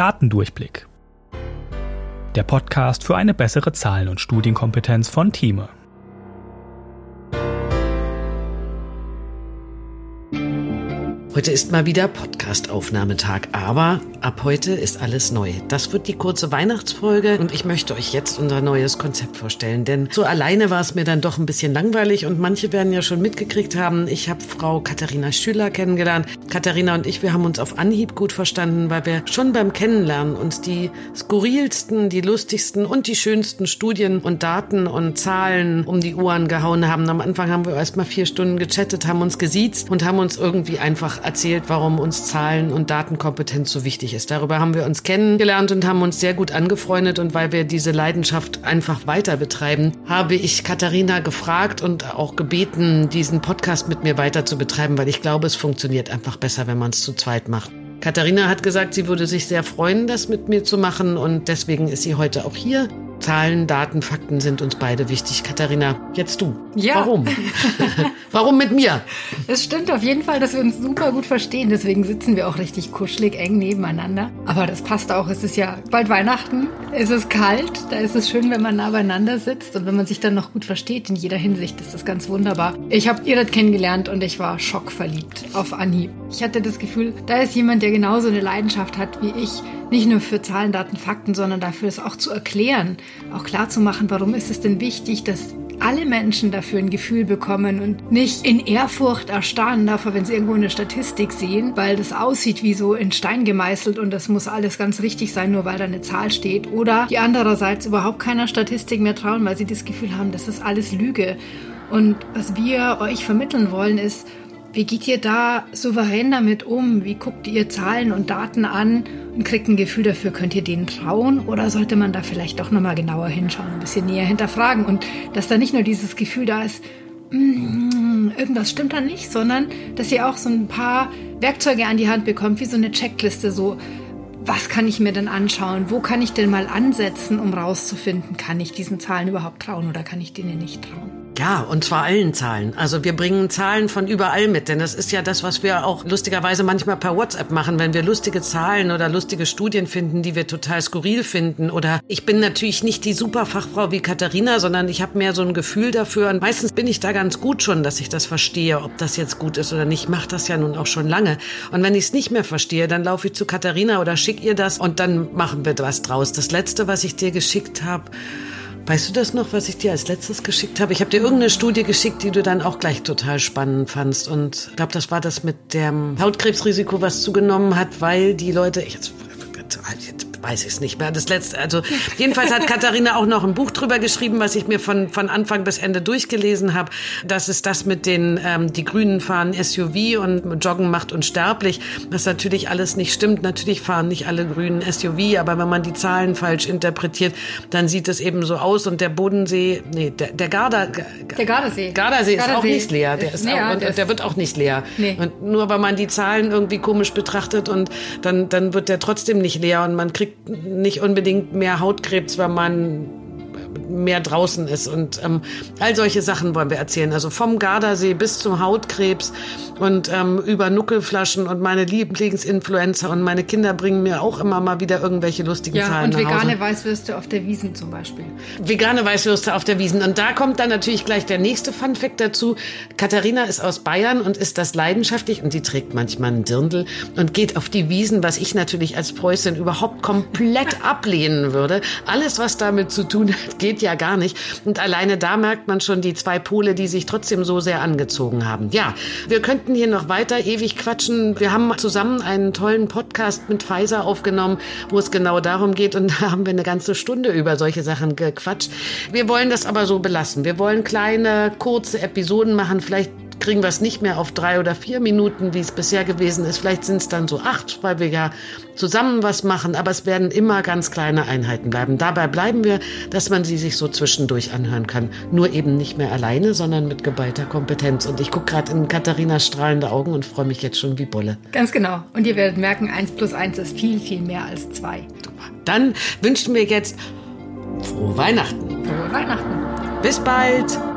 Datendurchblick. Der Podcast für eine bessere Zahlen- und Studienkompetenz von Thieme. Heute ist mal wieder Podcast-Aufnahmetag, aber ab heute ist alles neu. Das wird die kurze Weihnachtsfolge und ich möchte euch jetzt unser neues Konzept vorstellen, denn so alleine war es mir dann doch ein bisschen langweilig und manche werden ja schon mitgekriegt haben, ich habe Frau Katharina Schüler kennengelernt. Katharina und ich, wir haben uns auf Anhieb gut verstanden, weil wir schon beim Kennenlernen uns die skurrilsten, die lustigsten und die schönsten Studien und Daten und Zahlen um die Ohren gehauen haben. Am Anfang haben wir erst mal vier Stunden gechattet, haben uns gesiezt und haben uns irgendwie einfach erzählt, warum uns Zahlen und Datenkompetenz so wichtig ist. Darüber haben wir uns kennengelernt und haben uns sehr gut angefreundet. Und weil wir diese Leidenschaft einfach weiter betreiben, habe ich Katharina gefragt und auch gebeten, diesen Podcast mit mir weiter zu betreiben, weil ich glaube, es funktioniert einfach besser, wenn man es zu zweit macht. Katharina hat gesagt, sie würde sich sehr freuen, das mit mir zu machen und deswegen ist sie heute auch hier. Zahlen, Daten, Fakten sind uns beide wichtig. Katharina, jetzt du. Ja. Warum? Warum mit mir? Es stimmt auf jeden Fall, dass wir uns super gut verstehen. Deswegen sitzen wir auch richtig kuschelig eng nebeneinander. Aber das passt auch. Es ist ja bald Weihnachten. Es ist kalt. Da ist es schön, wenn man nah beieinander sitzt und wenn man sich dann noch gut versteht. In jeder Hinsicht ist das ganz wunderbar. Ich habe Irit kennengelernt und ich war schockverliebt auf Anhieb. Ich hatte das Gefühl, da ist jemand, der genauso eine Leidenschaft hat wie ich. Nicht nur für Zahlen, Daten, Fakten, sondern dafür es auch zu erklären auch klar zu machen, warum ist es denn wichtig, dass alle Menschen dafür ein Gefühl bekommen und nicht in Ehrfurcht erstarren davor, wenn sie irgendwo eine Statistik sehen, weil das aussieht wie so in Stein gemeißelt und das muss alles ganz richtig sein, nur weil da eine Zahl steht. Oder die andererseits überhaupt keiner Statistik mehr trauen, weil sie das Gefühl haben, das ist alles Lüge. Und was wir euch vermitteln wollen, ist, wie geht ihr da souverän damit um? Wie guckt ihr Zahlen und Daten an und kriegt ein Gefühl dafür, könnt ihr denen trauen? Oder sollte man da vielleicht doch nochmal genauer hinschauen, ein bisschen näher hinterfragen? Und dass da nicht nur dieses Gefühl da ist, mm, irgendwas stimmt da nicht, sondern dass ihr auch so ein paar Werkzeuge an die Hand bekommt, wie so eine Checkliste, so was kann ich mir denn anschauen? Wo kann ich denn mal ansetzen, um rauszufinden, kann ich diesen Zahlen überhaupt trauen oder kann ich denen nicht trauen? Ja, und zwar allen Zahlen. Also wir bringen Zahlen von überall mit, denn das ist ja das, was wir auch lustigerweise manchmal per WhatsApp machen, wenn wir lustige Zahlen oder lustige Studien finden, die wir total skurril finden. Oder ich bin natürlich nicht die Superfachfrau wie Katharina, sondern ich habe mehr so ein Gefühl dafür. Und meistens bin ich da ganz gut schon, dass ich das verstehe, ob das jetzt gut ist oder nicht. Ich mache das ja nun auch schon lange. Und wenn ich es nicht mehr verstehe, dann laufe ich zu Katharina oder schick ihr das und dann machen wir was draus. Das letzte, was ich dir geschickt habe, Weißt du das noch, was ich dir als letztes geschickt habe? Ich habe dir irgendeine Studie geschickt, die du dann auch gleich total spannend fandst. Und ich glaube, das war das mit dem Hautkrebsrisiko, was zugenommen hat, weil die Leute, ich jetzt, jetzt weiß ich es nicht mehr. Das letzte, also jedenfalls hat Katharina auch noch ein Buch drüber geschrieben, was ich mir von von Anfang bis Ende durchgelesen habe. Das ist das mit den ähm, die Grünen fahren SUV und Joggen macht unsterblich. Was natürlich alles nicht stimmt. Natürlich fahren nicht alle Grünen SUV, aber wenn man die Zahlen falsch interpretiert, dann sieht es eben so aus. Und der Bodensee, nee, der, der Garda, der Gardasee, Gardasee ist auch nicht leer. Der ist, leer, auch, und, der wird auch nicht leer. Nee. Und nur weil man die Zahlen irgendwie komisch betrachtet und dann dann wird der trotzdem nicht leer und man kriegt kriegt nicht unbedingt mehr Hautkrebs, wenn man mehr draußen ist. Und ähm, all solche Sachen wollen wir erzählen. Also vom Gardasee bis zum Hautkrebs und ähm, über Nuckelflaschen und meine Lieblingsinfluencer und meine Kinder bringen mir auch immer mal wieder irgendwelche lustigen ja, Zahlen und vegane Weißwürste auf der Wiesen zum Beispiel. Vegane Weißwürste auf der Wiesen. Und da kommt dann natürlich gleich der nächste Funfact dazu. Katharina ist aus Bayern und ist das leidenschaftlich und die trägt manchmal einen Dirndl und geht auf die Wiesen, was ich natürlich als Preußin überhaupt komplett ablehnen würde. Alles, was damit zu tun hat, geht ja gar nicht. Und alleine da merkt man schon die zwei Pole, die sich trotzdem so sehr angezogen haben. Ja, wir könnten hier noch weiter ewig quatschen. Wir haben zusammen einen tollen Podcast mit Pfizer aufgenommen, wo es genau darum geht. Und da haben wir eine ganze Stunde über solche Sachen gequatscht. Wir wollen das aber so belassen. Wir wollen kleine, kurze Episoden machen. Vielleicht kriegen wir es nicht mehr auf drei oder vier Minuten, wie es bisher gewesen ist. Vielleicht sind es dann so acht, weil wir ja zusammen was machen. Aber es werden immer ganz kleine Einheiten bleiben. Dabei bleiben wir, dass man sie sich so zwischendurch anhören kann. Nur eben nicht mehr alleine, sondern mit geballter Kompetenz. Und ich gucke gerade in Katharinas strahlende Augen und freue mich jetzt schon wie Bolle. Ganz genau. Und ihr werdet merken, eins plus eins ist viel, viel mehr als zwei. Dann wünschen wir jetzt frohe Weihnachten. Frohe Weihnachten. Bis bald.